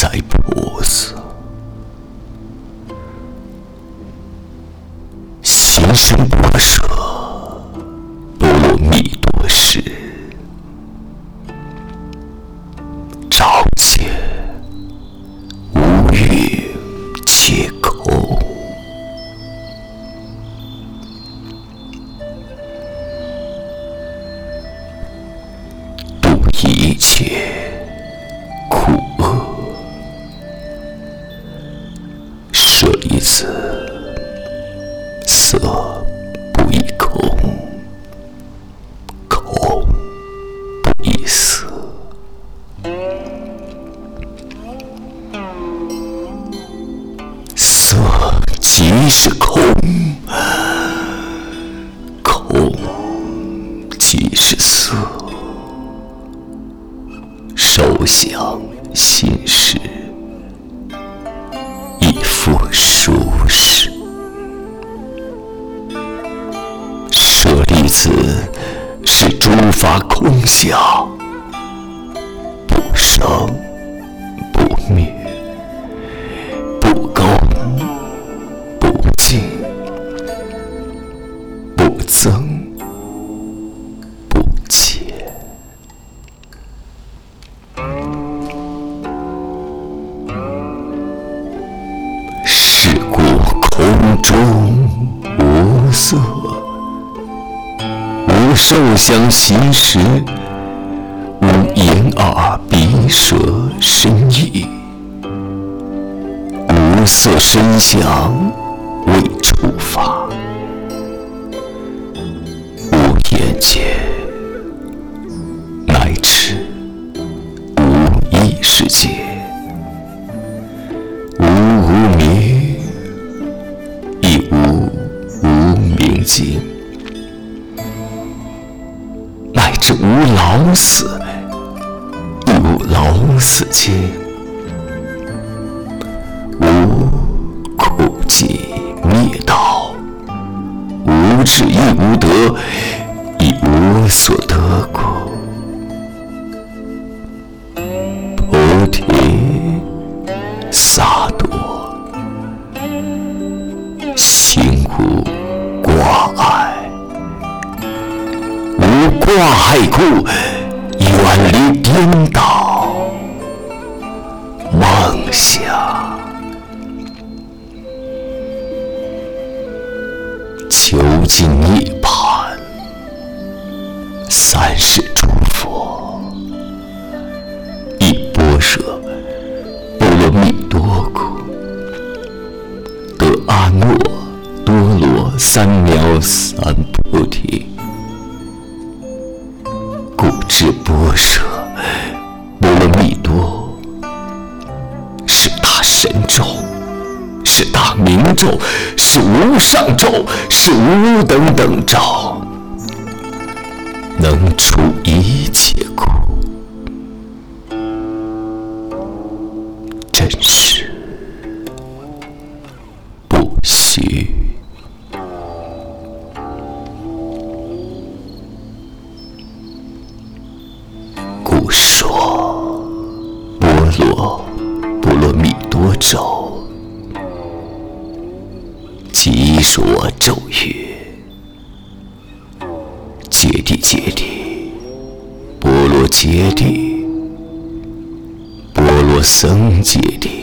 在菩萨，心生不舍，波罗蜜多时，照见无欲皆空，度一切。是空，空即是色，受想行识。亦复殊实，舍利子，是诸法空相，不生受想行识，无眼耳鼻舌身意，无色声香味触法，无眼界，乃至无意识界。无无明，亦无无明尽无老死，亦无老死尽，无苦集灭道，无智亦无得，亦无所得故。挂碍故，远离颠倒梦想，究竟涅槃。三世诸佛，以波舍波罗蜜多故，得阿耨。多罗三藐三菩提，是波舍波罗蜜多是大神咒，是大明咒，是无上咒，是无等等咒，能除一切苦，咒，即说咒语：揭谛揭谛，波罗揭谛，波罗僧揭谛。